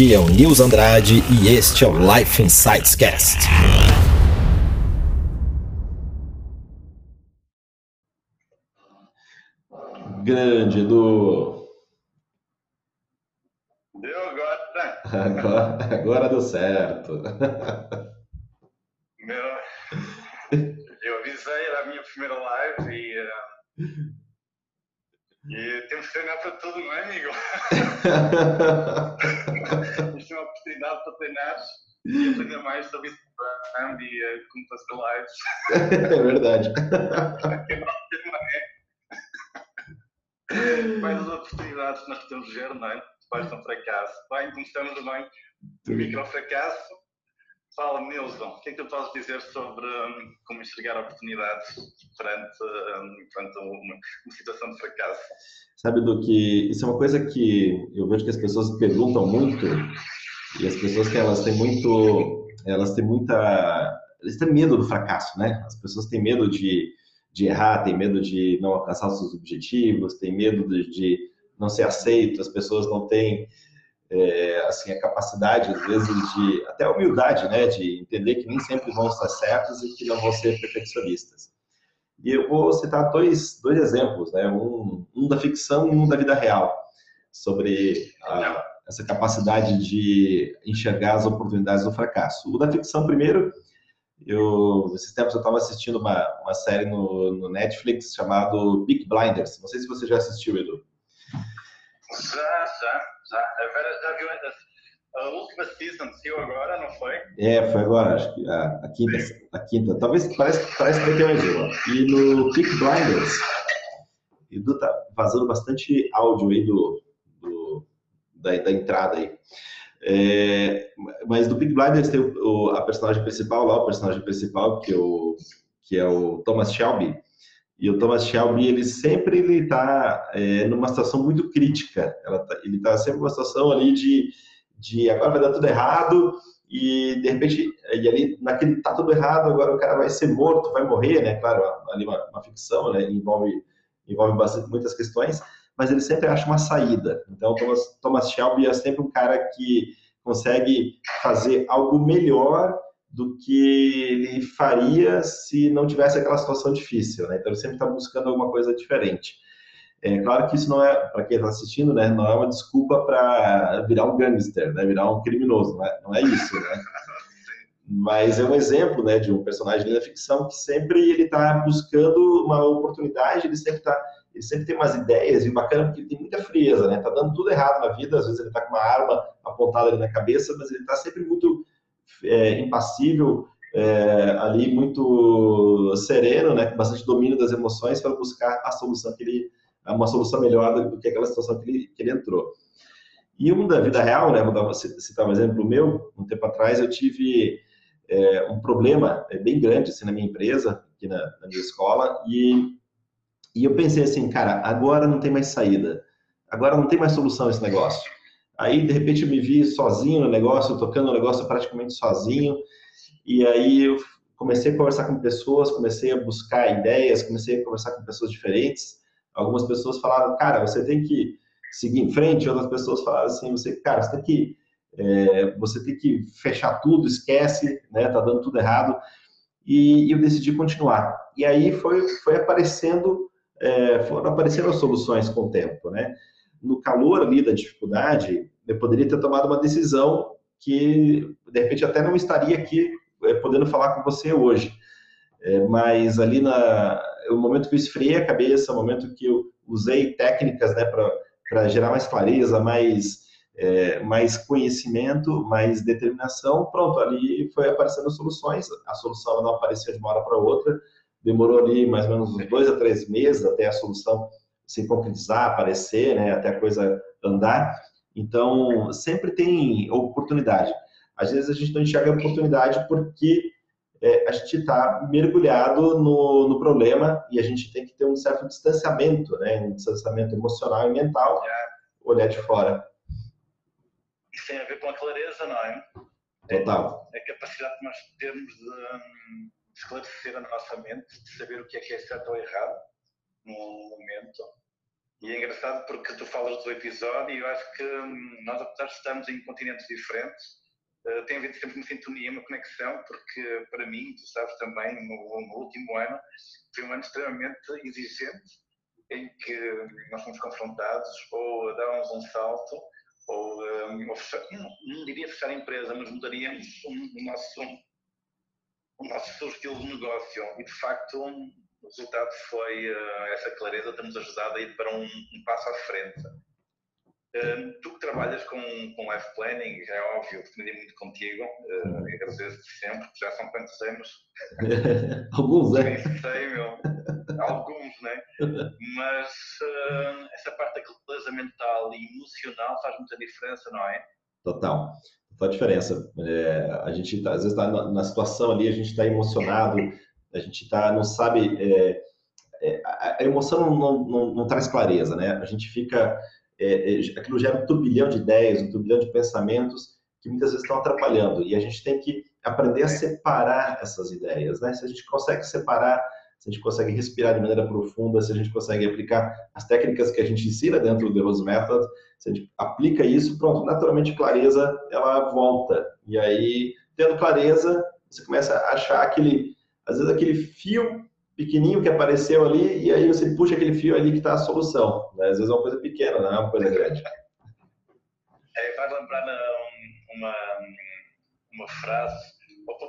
Aqui é o Nils Andrade e este é o Life Insights Cast. Grande, Edu. Deu agora, né? Agora, agora deu certo. Meu, eu avisei, era a minha primeira live e, eh, e temos que treinar para tudo, não é, amigo? Isto é uma oportunidade para treinar e aprender mais sobre Instagram e eh, como fazer lives. É verdade. Que não, é. Quais as oportunidades que nós podemos ver, não é? Depois de um fracasso. Bem, começamos bem do microfracasso. Fala, Nilson, o que é que tu podes dizer sobre hum, como enxergar oportunidades perante, hum, perante uma, uma situação de fracasso? Sabe do que isso é uma coisa que eu vejo que as pessoas perguntam muito e as pessoas que elas têm muito, elas têm muita, eles têm medo do fracasso, né? As pessoas têm medo de, de errar, têm medo de não alcançar os seus objetivos, têm medo de, de não ser aceito, as pessoas não têm é, assim a capacidade às vezes de até a humildade, né, de entender que nem sempre vão estar certos e que não vão ser perfeccionistas. E eu vou citar dois, dois exemplos, né, um, um da ficção e um da vida real sobre a, essa capacidade de enxergar as oportunidades do fracasso. O da ficção primeiro, eu esses tempos eu estava assistindo uma, uma série no, no Netflix chamado Peak Blinders. Não sei se você já assistiu, Edu. Já, já, já. A Vera já viu a, a última season, saiu agora, não foi? É, foi agora, acho que a, a quinta, a quinta. Talvez parece, parece que vai ter mais uma. E no Peak Blinders, Edu tá vazando bastante áudio aí do, do da, da entrada aí. É, mas do Peak Blinders tem o, o, a personagem principal lá, o personagem principal que, é o, que é o Thomas Shelby. E o Thomas Shelby, ele sempre ele está é, numa situação muito crítica. Tá, ele está sempre numa situação ali de, de agora vai dar tudo errado e de repente e ali naquele tá tudo errado agora o cara vai ser morto, vai morrer, né? Claro, ali uma, uma ficção, né? Envolve envolve bastante, muitas questões, mas ele sempre acha uma saída. Então, Thomas, Thomas Shelby é sempre um cara que consegue fazer algo melhor do que ele faria se não tivesse aquela situação difícil, né? Então ele sempre está buscando alguma coisa diferente. É claro que isso não é, para quem está assistindo, né? Não é uma desculpa para virar um gangster, né? Virar um criminoso, não é, não é isso, né? Mas é um exemplo, né, de um personagem da ficção que sempre ele está buscando uma oportunidade, ele sempre tá, ele sempre tem umas ideias e bacana porque ele tem muita frieza, né? Tá dando tudo errado na vida, às vezes ele está com uma arma apontada ali na cabeça, mas ele está sempre muito é, impassível, é, ali muito sereno, né, com bastante domínio das emoções para buscar a solução que ele, uma solução melhor do que aquela situação que ele, que ele entrou. E um da vida real, né, vou citar um exemplo meu, um tempo atrás eu tive é, um problema é, bem grande assim, na minha empresa, aqui na, na minha escola, e, e eu pensei assim, cara, agora não tem mais saída, agora não tem mais solução esse negócio Aí, de repente, eu me vi sozinho no negócio, tocando o negócio praticamente sozinho. E aí, eu comecei a conversar com pessoas, comecei a buscar ideias, comecei a conversar com pessoas diferentes. Algumas pessoas falaram, cara, você tem que seguir em frente. Outras pessoas falaram assim, você, cara, você tem que, é, você tem que fechar tudo, esquece, né? Tá dando tudo errado. E, e eu decidi continuar. E aí foi, foi aparecendo, é, foram aparecendo as soluções com o tempo, né? No calor ali da dificuldade, eu poderia ter tomado uma decisão que, de repente, até não estaria aqui é, podendo falar com você hoje. É, mas ali na o momento que eu esfriei a cabeça, o momento que eu usei técnicas né, para gerar mais clareza, mais, é, mais conhecimento, mais determinação, pronto, ali foi aparecendo soluções. A solução não aparecia de uma hora para outra, demorou ali mais ou menos uns dois a três meses até a solução se concretizar, aparecer, né, até a coisa andar. Então, sempre tem oportunidade. Às vezes a gente não enxerga a oportunidade porque é, a gente está mergulhado no, no, problema e a gente tem que ter um certo distanciamento, né, um distanciamento emocional e mental, é. olhar de fora. Isso tem a ver com a clareza, não é? Total. É a capacidade que nós temos de, hum, de esclarecer a nossa mente, de saber o que é que é certo ou errado no momento E é engraçado porque tu falas do episódio e eu acho que hum, nós, apesar de estarmos em continentes diferentes, uh, tem havido sempre uma sintonia, uma conexão, porque para mim, tu sabes também, no, no último ano, foi um ano extremamente exigente, em que nós fomos confrontados ou dávamos um salto, ou, um, ou fechar, não, não, diria fechar a empresa, mas mudaríamos o nosso, o nosso estilo de negócio. E de facto, o resultado foi uh, essa clareza ter nos ajudado a ir para um, um passo à frente. Uh, tu que trabalhas com, com life planning, é óbvio, aprendi muito contigo, uh, agradeço-te sempre, já são quantos anos? Alguns, é? sei, meu. Alguns, né? Mas uh, essa parte da clareza mental e emocional faz muita diferença, não é? Total. Total diferença. É, a gente, tá, às vezes, está na, na situação ali, a gente está emocionado, a gente tá, não sabe. É, é, a emoção não, não, não, traz clareza, né? A gente fica. É, é, aquilo gera um turbilhão de ideias, um turbilhão de pensamentos que muitas vezes estão atrapalhando. E a gente tem que aprender a separar essas ideias, né? Se a gente consegue separar, se a gente consegue respirar de maneira profunda, se a gente consegue aplicar as técnicas que a gente ensina dentro do The Rose Method, se a gente aplica isso, pronto, naturalmente clareza ela volta. E aí, tendo clareza, você começa a achar aquele às vezes aquele fio pequenininho que apareceu ali, e aí você puxa aquele fio ali que está a solução. Né? Às vezes é uma coisa pequena, não é uma coisa grande. É, faz lembrar uma, uma frase,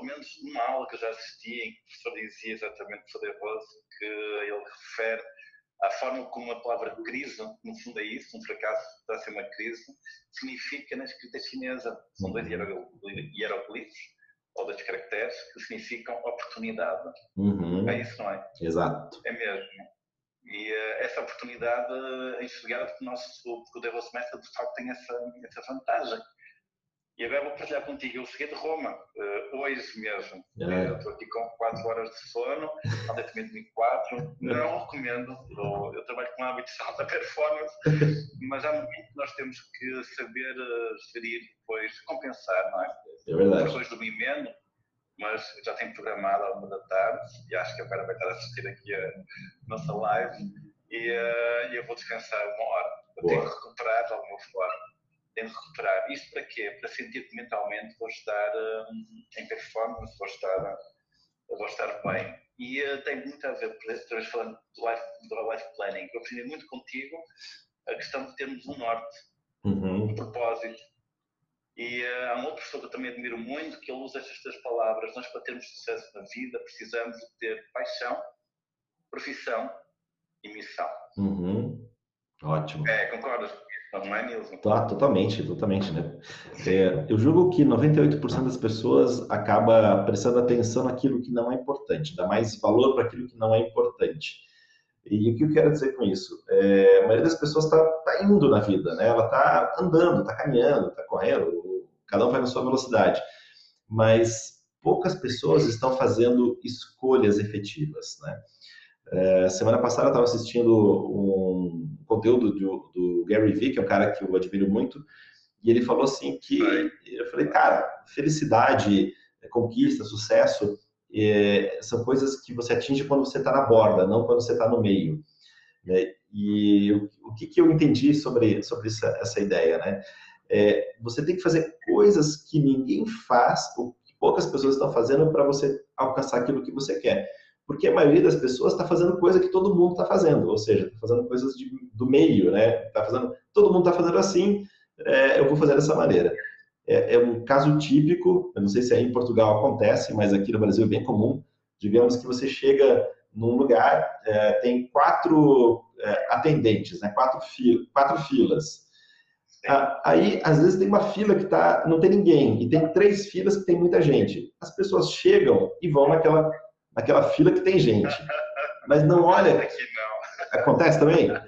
pelo menos uma aula que eu já assisti, em que o professor dizia exatamente poderoso, que ele refere à forma como a palavra crise, no fundo é isso, um fracasso está a ser uma crise, significa na escrita chinesa, são dois hieroglifos, ou dois caracteres que significam oportunidade. Uhum. É isso, não é? Exato. É mesmo. E uh, essa oportunidade é enxergada porque o nosso porque o Devil Semester de facto tem essa, essa vantagem. E agora vou partilhar contigo. Eu cheguei de Roma, uh, hoje mesmo. É. Estou aqui com 4 horas de sono, ontem também dormi 4. Não recomendo. Eu, eu, trabalho com hábitos de alta performance, mas há momentos que nós temos que saber uh, gerir, depois compensar, não é? É verdade. Depois dormi menos, mas já tenho programado à uma da tarde e acho que agora vai estar a assistir aqui a nossa live e uh, eu vou descansar uma hora. Eu tenho que recuperar de alguma forma que recuperar. Isto para quê? Para sentir que mentalmente vou estar um, em performance, vou estar, vou estar bem. E uh, tem muito a ver, por isso, falando do life, do life planning, eu aprendi muito contigo a questão de termos um norte, uhum. um propósito. E uh, há um outro professor que eu também admiro muito, que ele usa estas três palavras. Nós, para termos sucesso na vida, precisamos de ter paixão, profissão e missão. Uhum. Ótimo. É, concordas? Não é, Nilson? Tá, totalmente, totalmente, né? É, eu julgo que 98% das pessoas acaba prestando atenção naquilo que não é importante, dá mais valor para aquilo que não é importante. E o que eu quero dizer com isso? É, a maioria das pessoas está tá indo na vida, né? Ela está andando, está caminhando, está correndo, cada um vai na sua velocidade. Mas poucas pessoas estão fazendo escolhas efetivas, né? É, semana passada eu estava assistindo um conteúdo do, do, Gary Vee, que é um cara que eu admiro muito, e ele falou assim que eu falei, cara, felicidade, conquista, sucesso é, são coisas que você atinge quando você está na borda, não quando você está no meio. Né? E o, o que, que, eu entendi sobre sobre essa, essa ideia, né? É, você tem que fazer coisas que ninguém faz, ou que poucas pessoas estão fazendo para você alcançar aquilo que você quer porque a maioria das pessoas está fazendo coisa que todo mundo está fazendo, ou seja, está fazendo coisas de, do meio, né? Tá fazendo, todo mundo está fazendo assim, é, eu vou fazer dessa maneira. É, é, um caso típico, eu não sei se aí em Portugal acontece, mas aqui no Brasil é bem comum. Digamos que você chega num lugar, é, tem quatro é, atendentes, né? Quatro, quatro filas. Aí, às vezes, tem uma fila que tá, não tem ninguém, e tem três filas que tem muita gente. As pessoas chegam e vão naquela naquela fila que tem gente. Mas não olha. Aqui não. Acontece também? Não,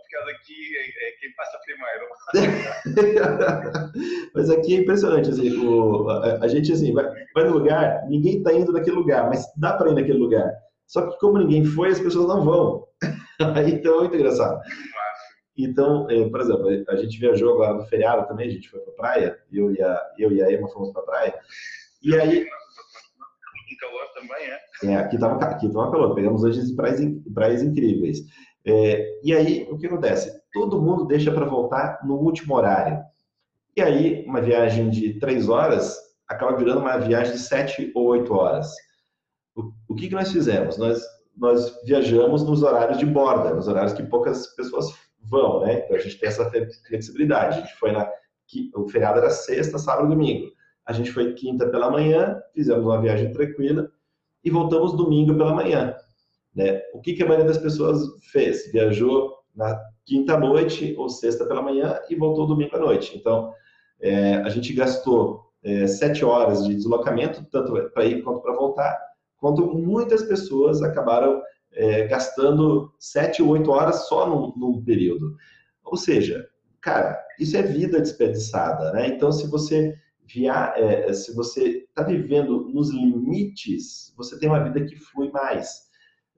porque aqui é, é quem passa primeiro. mas aqui é impressionante, assim, o, a, a, gente assim, vai, vai no lugar, ninguém está indo naquele lugar, mas dá para ir naquele lugar. Só que como ninguém foi, as pessoas não vão. então é muito engraçado. Então, é, por exemplo, a gente viajou agora no feriado também, a gente foi para praia, eu e a, eu e a Emma fomos para praia. E aí, calor também, é? É, aqui estava aqui calor. Pegamos hoje praias, praias incríveis. É, e aí, o que acontece? Todo mundo deixa para voltar no último horário. E aí, uma viagem de três horas acaba virando uma viagem de sete ou oito horas. O, o que, que nós fizemos? Nós, nós viajamos nos horários de borda, nos horários que poucas pessoas vão, né? Então a gente tem essa flexibilidade. A gente foi na. O feriado era sexta, sábado e domingo. A gente foi quinta pela manhã, fizemos uma viagem tranquila e voltamos domingo pela manhã. Né? O que, que a maioria das pessoas fez? Viajou na quinta noite ou sexta pela manhã e voltou domingo à noite. Então, é, a gente gastou é, sete horas de deslocamento, tanto para ir quanto para voltar, quanto muitas pessoas acabaram é, gastando sete ou oito horas só num, num, período. Ou seja, cara, isso é vida desperdiçada, né? Então, se você via, é, se você está vivendo nos limites, você tem uma vida que flui mais.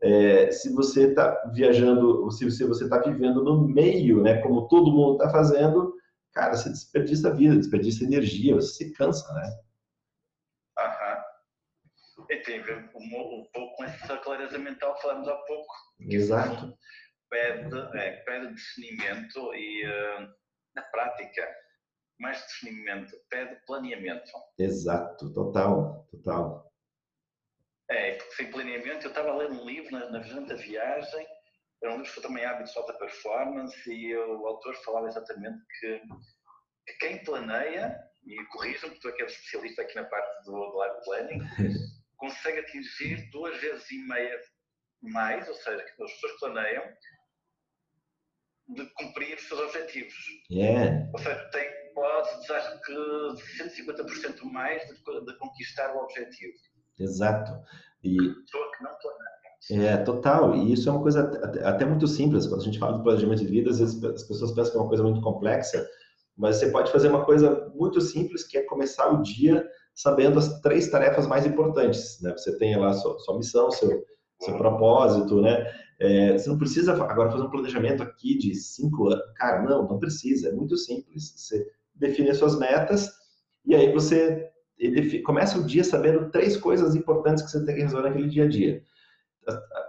É, se você está viajando, se você está vivendo no meio, né, como todo mundo está fazendo, cara, você desperdiça a vida, desperdiça energia, você se cansa, né? Aham. E tem a ver um, pouco com essa clareza mental que falamos há pouco. Exato. Pede, é, pede discernimento e, uh, na prática, mais discernimento, pede planeamento. Exato, total, total. É, porque sem planeamento, eu estava a ler um livro na, na da viagem, era um livro que também hábitos de alta performance, e o autor falava exatamente que, que quem planeia, e corrijam-me, tu é que és especialista aqui na parte do, do life planning, consegue atingir duas vezes e meia mais, ou seja, que as pessoas planeiam, de cumprir os seus objetivos. Yeah. Ou seja, tem, pode, acho que 150% mais de, de conquistar o objetivo. Exato. E pessoa que não planeia. É, total. E isso é uma coisa até, até muito simples. Quando a gente fala de planejamento de vida, às vezes as pessoas pensam que é uma coisa muito complexa, mas você pode fazer uma coisa muito simples, que é começar o dia sabendo as três tarefas mais importantes. Né? Você tem lá sua, sua missão, seu, seu propósito, né? É, você não precisa agora fazer um planejamento aqui de cinco anos. Cara, não, não precisa. É muito simples. Você define as suas metas e aí você começa o dia sabendo três coisas importantes que você tem que resolver naquele dia a dia.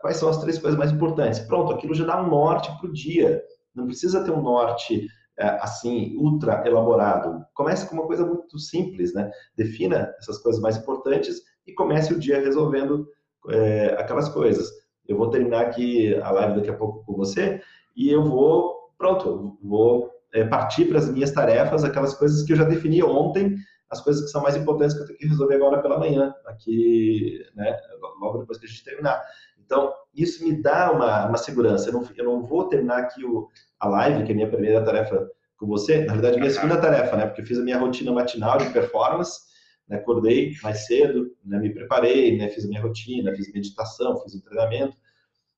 Quais são as três coisas mais importantes? Pronto, aquilo já dá um norte para o dia. Não precisa ter um norte é, assim ultra elaborado. Comece com uma coisa muito simples, né? Defina essas coisas mais importantes e comece o dia resolvendo é, aquelas coisas. Eu vou terminar aqui a live daqui a pouco com você e eu vou, pronto, vou é, partir para as minhas tarefas, aquelas coisas que eu já defini ontem as coisas que são mais importantes que eu tenho que resolver agora pela manhã, aqui, né, logo depois que a gente terminar. Então, isso me dá uma, uma segurança. Eu não, eu não vou terminar aqui o, a live, que é a minha primeira tarefa com você, na verdade, minha segunda tarefa, né, porque eu fiz a minha rotina matinal de performance, né, acordei mais cedo, né, me preparei, né, fiz a minha rotina, fiz meditação, fiz o treinamento,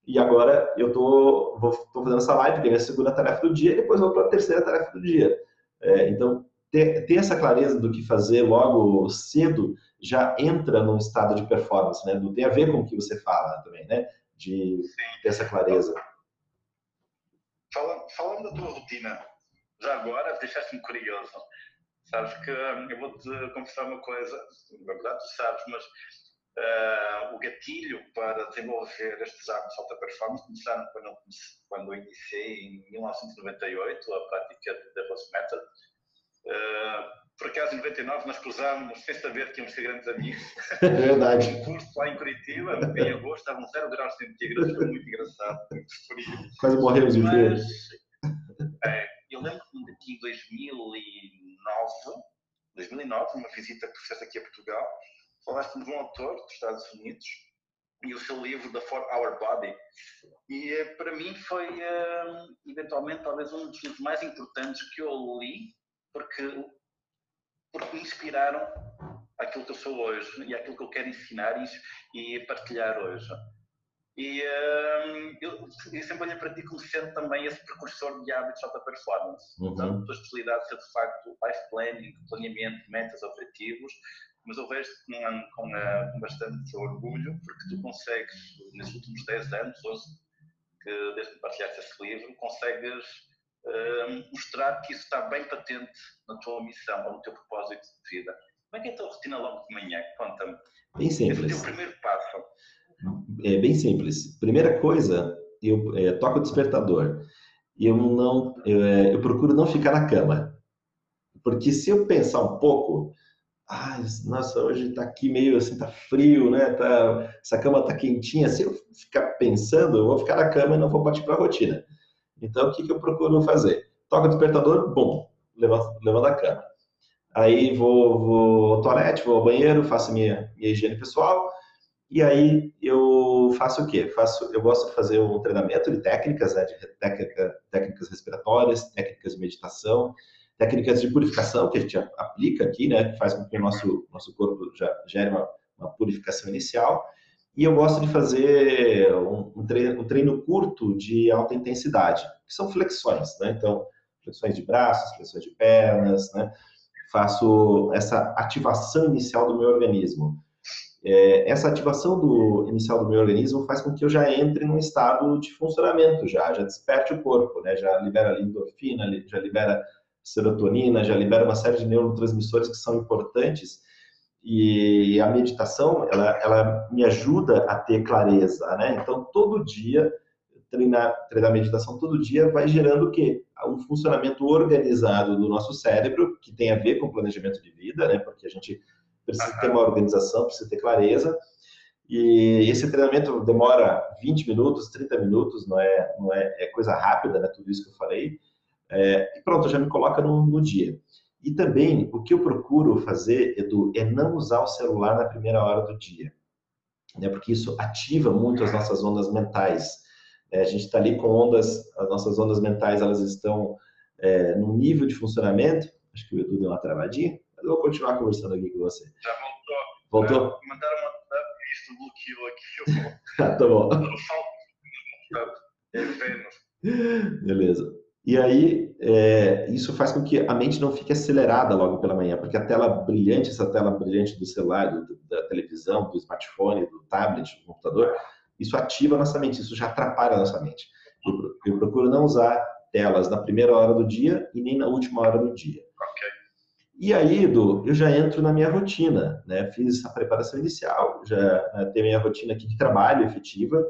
e agora eu tô, vou, tô fazendo essa live, que é a segunda tarefa do dia, e depois vou para a terceira tarefa do dia. É, então, ter, ter essa clareza do que fazer logo cedo já entra num estado de performance, né? Não tem a ver com o que você fala também, né? De Sim. ter essa clareza. Falando, falando da tua rotina, já agora deixaste-me curioso. Sabes que hum, eu vou-te confessar uma coisa, na verdade tu sabes, mas uh, o gatilho para desenvolver estes hábitos de alta performance começaram quando, quando eu iniciei em 1998 a prática da Rose Method, Uh, por acaso, em 99, nós cruzámos, sem saber que íamos ser grandes amigos. É verdade. um curso lá em Curitiba, em agosto, estavam 0 graus centígrados, foi muito engraçado, muito frio. Quase morremos de frio. É, eu lembro-me de em 2009, 2009, uma visita que fizeste aqui a Portugal, falaste de um autor dos Estados Unidos e o seu livro, The Four Hour Body. E eh, para mim foi, uh, eventualmente, talvez um dos livros mais importantes que eu li porque, porque me inspiraram aquilo que eu sou hoje e aquilo que eu quero ensinar e, e partilhar hoje. E um, eu, eu sempre olhei para ti como sendo também esse precursor de hábitos de alta performance. Uhum. Portanto, a tua especialidade ser de facto life planning, planeamento, metas, objetivos, mas eu vejo com, com, uh, com, bastante orgulho, porque tu consegues, nesses últimos 10 anos, 11, que desde que partilhaste esse livro, consegues mostrar que isso está bem patente na tua missão ou no teu propósito de vida. Como é que é a tua rotina logo de manhã? Conta-me. Bem simples. Esse é o teu primeiro passo. É bem simples. Primeira coisa, eu é, toco o despertador eu não, eu, é, eu procuro não ficar na cama. Porque se eu pensar um pouco, ah, nossa, hoje tá aqui meio assim, tá frio, né? Tá, essa cama tá quentinha. Se eu ficar pensando, eu vou ficar na cama e não vou partir para a rotina. Então, o que, que eu procuro fazer? Toca o despertador, bom, levanto a cama. Aí vou, vou ao toalete, vou ao banheiro, faço minha, minha higiene pessoal. E aí eu faço o quê? Faço, eu gosto de fazer um treinamento de técnicas, né, de técnica, técnicas respiratórias, técnicas de meditação, técnicas de purificação que a gente aplica aqui, né, que faz com que o nosso, nosso corpo já gere uma, uma purificação inicial. E eu gosto de fazer um, um, treino, um treino curto de alta intensidade, que são flexões, né? Então, flexões de braços, flexões de pernas, né? Faço essa ativação inicial do meu organismo. É, essa ativação do inicial do meu organismo faz com que eu já entre num estado de funcionamento já, já desperte o corpo, né? Já libera endorfina, já libera serotonina, já libera uma série de neurotransmissores que são importantes e a meditação ela, ela me ajuda a ter clareza, né? Então todo dia treinar treinar meditação todo dia vai gerando o quê? Um funcionamento organizado do nosso cérebro que tem a ver com planejamento de vida, né? Porque a gente precisa ter uma organização, precisa ter clareza. E esse treinamento demora 20 minutos, 30 minutos, não é, não é, é coisa rápida, né? Tudo isso que eu falei. É, e pronto, já me coloca no, no, dia. E também, o que eu procuro fazer, Edu, é não usar o celular na primeira hora do dia, né? Porque isso ativa muito as nossas ondas mentais. É, a gente está ali com ondas, as nossas ondas mentais, elas estão é, num nível de funcionamento. Acho que o Edu deu uma travadinha. Eu vou continuar conversando aqui com você. Já voltou. Voltou? É, mandaram uma isso bloqueou aqui. Eu tá bom. Vênus. Beleza. E aí, é, isso faz com que a mente não fique acelerada logo pela manhã, porque a tela brilhante, essa tela brilhante do celular, do, da televisão, do smartphone, do tablet, do computador, isso ativa a nossa mente, isso já atrapalha a nossa mente. Eu, eu procuro não usar telas na primeira hora do dia e nem na última hora do dia. Ok. E aí, Edu, eu já entro na minha rotina, né? Fiz a preparação inicial, já né, tenho minha rotina aqui de trabalho efetiva.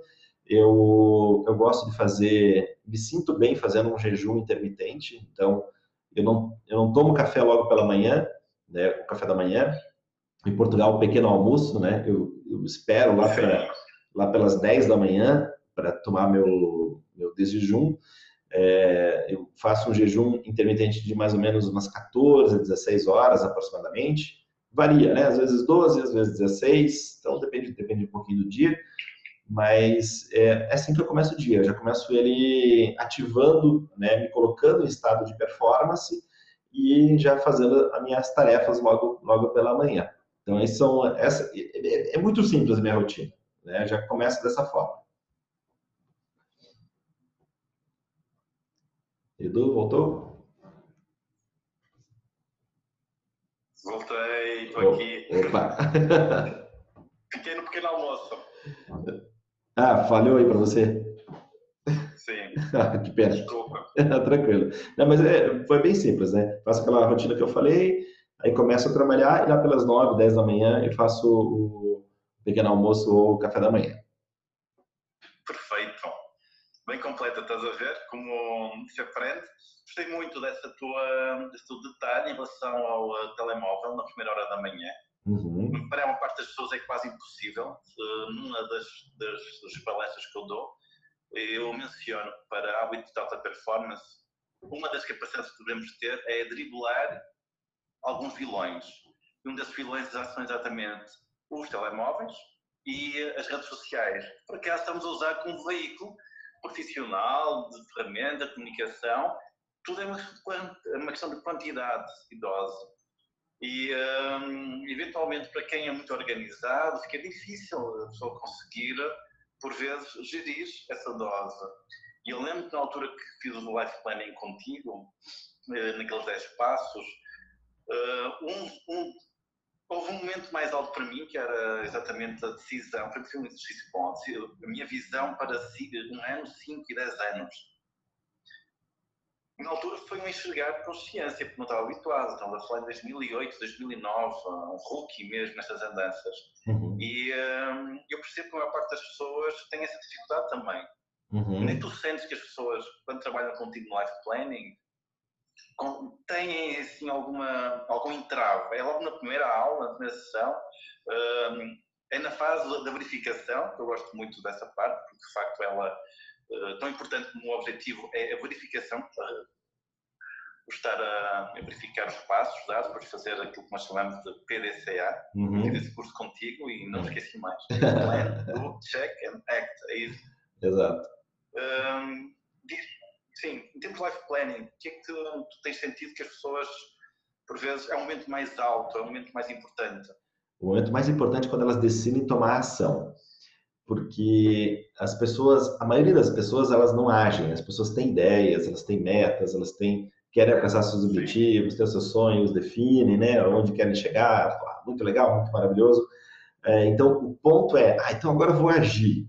Eu, eu gosto de fazer, me sinto bem fazendo um jejum intermitente, então eu não, eu não tomo café logo pela manhã, né? O café da manhã. Em Portugal, o pequeno almoço, né? Eu, eu espero lá, pra, lá pelas 10 da manhã para tomar meu, meu desjejum. É, eu faço um jejum intermitente de mais ou menos umas 14 a 16 horas aproximadamente. Varia, né? Às vezes 12, às vezes 16, então depende, depende um pouquinho do dia. Mas é, é assim que eu começo o dia. Eu já começo ele ativando, né, me colocando em estado de performance e já fazendo as minhas tarefas logo, logo pela manhã. Então, são, essa, é, é muito simples a minha rotina. Né? Já começa dessa forma. Edu, voltou? Voltei, estou aqui. Opa! Fiquei no pequeno almoço. Ah, falhou aí para você? Sim. Que pena. Desculpa. Tranquilo. Não, mas é, foi bem simples, né? Faço aquela rotina que eu falei, aí começo a trabalhar e lá pelas 9, 10 da manhã eu faço o pequeno almoço ou o café da manhã. bem completa, estás a ver como se aprende. Gostei muito dessa tua, desse teu detalhe em relação ao uh, telemóvel na primeira hora da manhã. Uhum. Para uma parte das pessoas é quase impossível. Uh, numa das, das, das, palestras que eu dou, eu menciono para hábito de alta performance, uma das capacidades que devemos ter é driblar alguns vilões. E um desses vilões são exatamente os telemóveis e as redes sociais. Por acaso estamos a usar como veículo profissional, de ferramenta, de comunicação, tudo é uma, é uma questão de quantidade e dose. E, um, eventualmente, para quem é muito organizado, fica difícil a pessoa conseguir, por vezes, gerir essa dose. E eu lembro na altura que fiz o life planning contigo, eh, naqueles 10 passos, eh, um, um Houve um momento mais alto para mim, que era exatamente a decisão, para mim foi um exercício bom, a minha visão para um ano, 5 e 10 anos. Na altura foi um enxergar de consciência, porque não estava habituado, estamos a falar em 2008, 2009, um rookie mesmo nestas andanças. Uhum. E um, eu percebo que a maior parte das pessoas tem essa dificuldade também. Uhum. Nem tu sentes que as pessoas, quando trabalham contigo no life planning, têm assim, alguma, algum entrave. É logo na primeira aula, na primeira sessão, um, é na fase da verificação, que eu gosto muito dessa parte, porque de facto ela, tão importante como o objetivo é a verificação, uh, estar a, verificar os passos dados para fazer aquilo que nós chamamos de PDCA, uhum. fiz esse curso contigo e não esqueci mais. Plan, do, check and act, é isso. Exato. Um, sim, em termos de life planning, o que é que tu, tu, tens sentido que as pessoas, por vezes, é um momento mais alto, é um momento mais importante? O momento mais importante é quando elas decidem tomar ação. Porque as pessoas, a maioria das pessoas, elas não agem, as pessoas têm ideias, elas têm metas, elas têm querem alcançar seus objetivos, ter seus sonhos, definem, né, onde querem chegar, muito legal, muito maravilhoso. É, então, o ponto é, ah, então agora eu vou agir.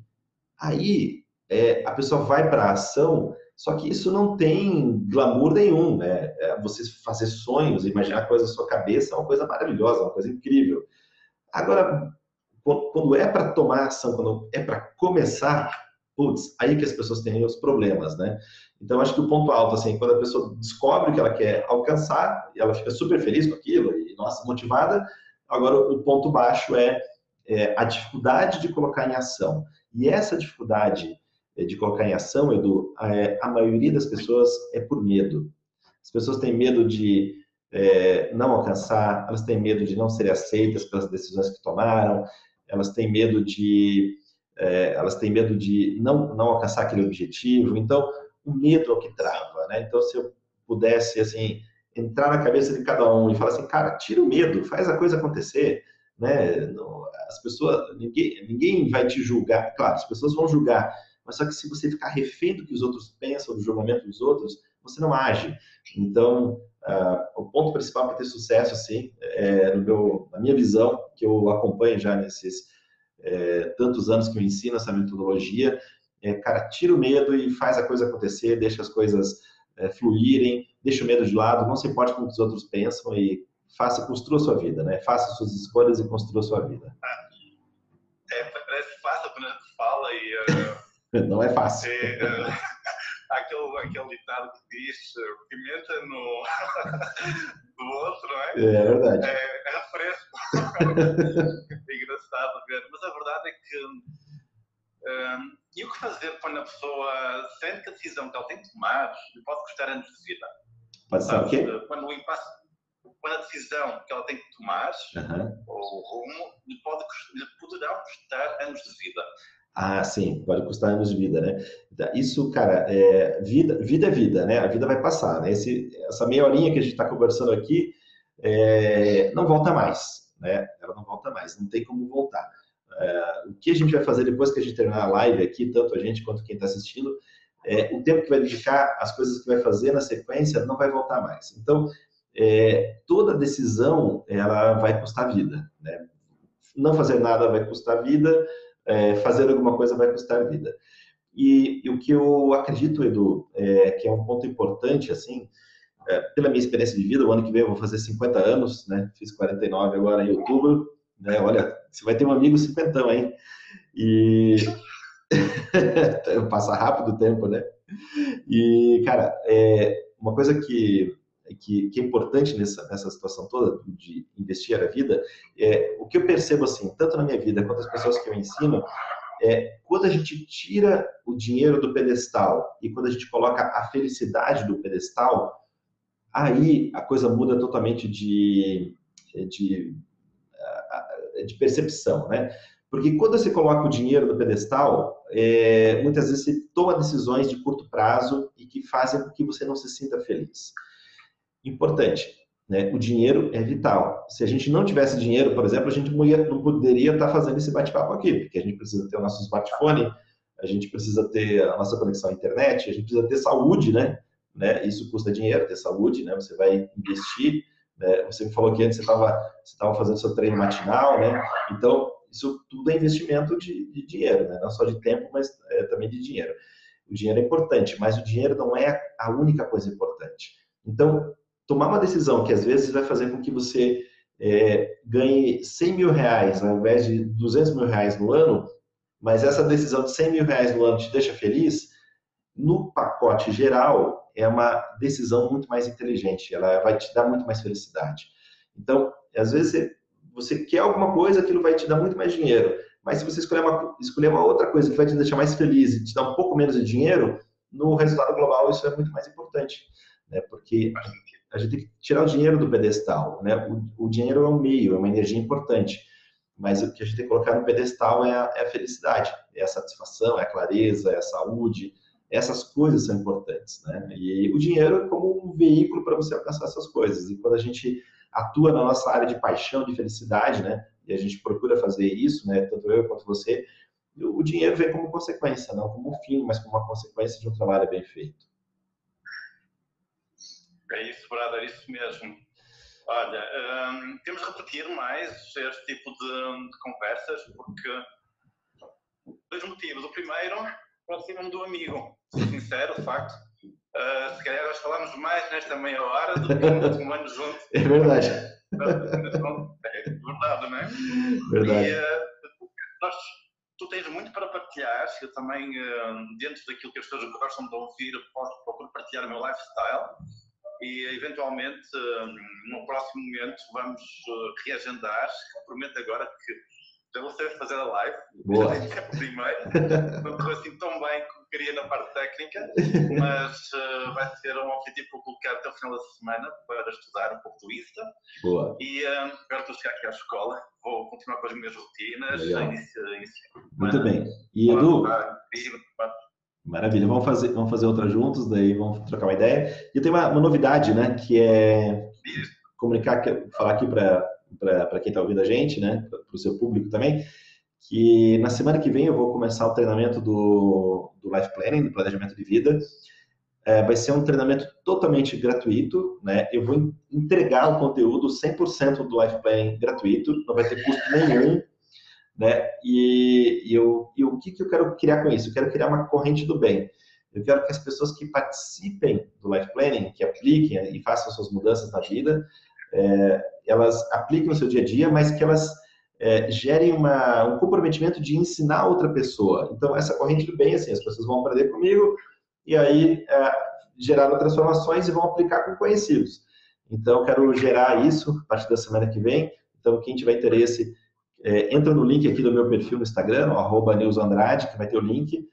Aí, é, a pessoa vai para a ação, só que isso não tem glamour nenhum, né? É, você fazer sonhos, imaginar coisas na sua cabeça é uma coisa maravilhosa, uma coisa incrível. Agora, quando é para tomar ação, quando é para começar, putz, aí que as pessoas têm os problemas, né? Então, acho que o ponto alto, assim, quando a pessoa descobre o que ela quer alcançar, ela fica super feliz com aquilo e, nossa, motivada. Agora, o ponto baixo é, é a dificuldade de colocar em ação. E essa dificuldade é, de colocar em ação, Edu, é, a maioria das pessoas é por medo. As pessoas têm medo de é, não alcançar, elas têm medo de não serem aceitas pelas decisões que tomaram, elas têm medo de é, elas têm medo de não, não alcançar aquele objetivo. Então, o medo é o que trava, né? Então, se eu pudesse, assim, entrar na cabeça de cada um e falar assim, cara, tira o medo, faz a coisa acontecer, né? As pessoas, ninguém, ninguém vai te julgar. Claro, as pessoas vão julgar, mas só que se você ficar refém do que os outros pensam, do julgamento dos outros, você não age. Então, uh, o ponto principal para ter sucesso, assim, é, no meu, na minha visão, que eu acompanho já nesses é, tantos anos que eu ensino essa metodologia, é, cara, tira o medo e faz a coisa acontecer, deixa as coisas é, fluírem, deixa o medo de lado, não se importe com o que os outros pensam e faça, construa a sua vida, né? Faça suas escolhas e construa a sua vida. É, parece fácil quando fala e... Uh, não é fácil. É, uh, aquele, ditado que diz pimenta no, do outro, não é? É, verdade. É, é fresco. é engraçado ver. Mas a verdade é que um, e o que fazer quando a pessoa sente que a decisão que ela tem que tomar lhe pode custar anos de vida? Pode ser o quê? Quando o impasse, quando a decisão que ela tem que tomar, uhum. ou o rumo, lhe, pode, lhe poderá custar anos de vida. Ah, sim, pode custar anos de vida, né? Isso, cara, é, vida, vida é vida, né? A vida vai passar, né? Esse, essa meia horinha que a gente está conversando aqui é, não volta mais, né? Ela não volta mais, não tem como voltar. É, o que a gente vai fazer depois que a gente terminar a live aqui, tanto a gente quanto quem está assistindo, é, o tempo que vai dedicar, as coisas que vai fazer na sequência, não vai voltar mais. Então, é, toda decisão, ela vai custar vida. Né? Não fazer nada vai custar vida, é, fazer alguma coisa vai custar vida. E, e o que eu acredito, Edu, é, que é um ponto importante, assim, é, pela minha experiência de vida, o ano que vem eu vou fazer 50 anos, né? Fiz 49 agora em outubro, né? Olha, você vai ter um amigo cinquentão, hein? E passa rápido o tempo, né? E, cara, é uma coisa que, que, que, é importante nessa, nessa situação toda de investir a vida, é o que eu percebo, assim, tanto na minha vida quanto as pessoas que eu ensino, é quando a gente tira o dinheiro do pedestal e quando a gente coloca a felicidade do pedestal, aí a coisa muda totalmente de, de de percepção, né? Porque quando você coloca o dinheiro no pedestal, é, muitas vezes você toma decisões de curto prazo e que fazem com que você não se sinta feliz. Importante, né? O dinheiro é vital. Se a gente não tivesse dinheiro, por exemplo, a gente não, ia, não poderia estar fazendo esse bate-papo aqui, porque a gente precisa ter o nosso smartphone, a gente precisa ter a nossa conexão à internet, a gente precisa ter saúde, né? né? Isso custa dinheiro, ter saúde, né? Você vai investir né? Você me falou que antes você estava você tava fazendo seu treino matinal, né? Então, isso tudo é investimento de, de dinheiro, né? Não só de tempo, mas é, também de dinheiro. O dinheiro é importante, mas o dinheiro não é a única coisa importante. Então, tomar uma decisão que às vezes vai fazer com que você é, ganhe 100 mil reais ao invés de 200 mil reais no ano, mas essa decisão de 100 mil reais no ano te deixa feliz, no pacote geral, é uma decisão muito mais inteligente, ela vai te dar muito mais felicidade. Então, às vezes você, você quer alguma coisa, aquilo vai te dar muito mais dinheiro, mas se você escolher uma, escolher uma outra coisa que vai te deixar mais feliz e te dar um pouco menos de dinheiro, no resultado global isso é muito mais importante, né? Porque a gente tem que tirar o dinheiro do pedestal, né? O, o dinheiro é um meio, é uma energia importante, mas o que a gente tem que colocar no pedestal é a, é a felicidade, é a satisfação, é a clareza, é a saúde, essas coisas são importantes, né? E o dinheiro é como um veículo para você alcançar essas coisas. E quando a gente atua na nossa área de paixão, de felicidade, né? E a gente procura fazer isso, né? Tanto eu quanto você, o dinheiro vem como consequência, não como fim, mas como uma consequência de um trabalho bem feito. É isso, brother, é isso mesmo. Olha, hum, temos de repetir mais este tipo de, de conversas, porque dois motivos. O primeiro, aproxima-me do amigo. Sou sincero, de facto. Uh, se calhar nós falamos mais nesta meia hora do que último ano juntos. É verdade. É verdade, não é? Verdade. E, uh, nós, tu tens muito para partilhar. Eu também, uh, dentro daquilo que as pessoas gostam de ouvir, posso, procuro partilhar o meu lifestyle. E, eventualmente, no próximo momento, vamos reagendar. Prometo agora que já vou saber fazer a live. Boa. primeiro. Não correu assim tão bem como queria na parte técnica, mas uh, vai ser um objetivo para colocar até o final da semana para estudar um pouco do Insta. Boa. E uh, agora estou a chegar aqui à escola, vou continuar com as minhas rotinas. Inicio, inicio, Muito bem. E Edu? Maravilha, vamos fazer, vamos fazer outra juntos, daí vamos trocar uma ideia. E tenho uma, uma novidade, né, que é comunicar, falar aqui para quem está ouvindo a gente, né, para o seu público também, que na semana que vem eu vou começar o treinamento do, do Life Planning, do planejamento de vida. É, vai ser um treinamento totalmente gratuito, né? Eu vou entregar o conteúdo 100% do Life Planning gratuito, não vai ter custo nenhum, né? E, e, eu, e o que, que eu quero criar com isso? Eu quero criar uma corrente do bem. Eu quero que as pessoas que participem do Life Planning, que apliquem e façam suas mudanças na vida, é, elas apliquem no seu dia a dia, mas que elas é, gerem uma, um comprometimento de ensinar outra pessoa. Então, essa corrente do bem, assim, as pessoas vão aprender comigo e aí é, geraram transformações e vão aplicar com conhecidos. Então, quero gerar isso a partir da semana que vem. Então, quem tiver interesse, é, entra no link aqui do meu perfil no Instagram, arroba Andrade, que vai ter o link.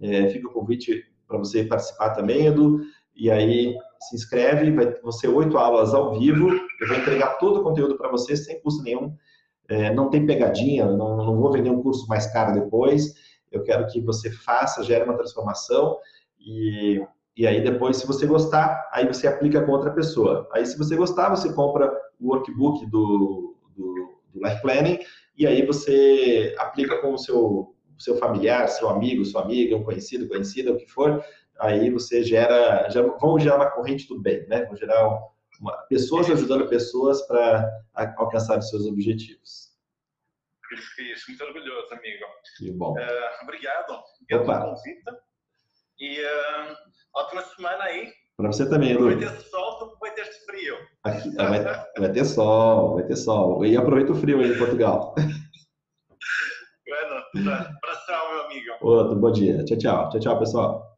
É, fica o convite para você participar também, Edu. E aí, se inscreve, vai você oito aulas ao vivo, eu vou entregar todo o conteúdo para você sem custo nenhum, é, não tem pegadinha, não, não vou vender um curso mais caro depois, eu quero que você faça, gere uma transformação e, e aí depois, se você gostar, aí você aplica com outra pessoa. Aí se você gostar, você compra o workbook do, do, do Life Planning e aí você aplica com o seu, seu familiar, seu amigo, sua amiga, um conhecido, conhecida, o que for, aí você gera, já vão gerar uma corrente do bem, né? Vão gerar uma, pessoas ajudando pessoas para alcançar os seus objetivos. Fiz, muito orgulhoso, amigo. Que bom. Uh, obrigado pelo convite. E uh, ótima semana aí. Para você também, Edu. Vai ter sol, vai ter frio. Aqui, vai, vai, ter sol, vai ter sol. E aproveita o frio aí em Portugal. Bueno, abração, meu amigo. Outro, bom dia. Tchau, tchau. Tchau, tchau, pessoal.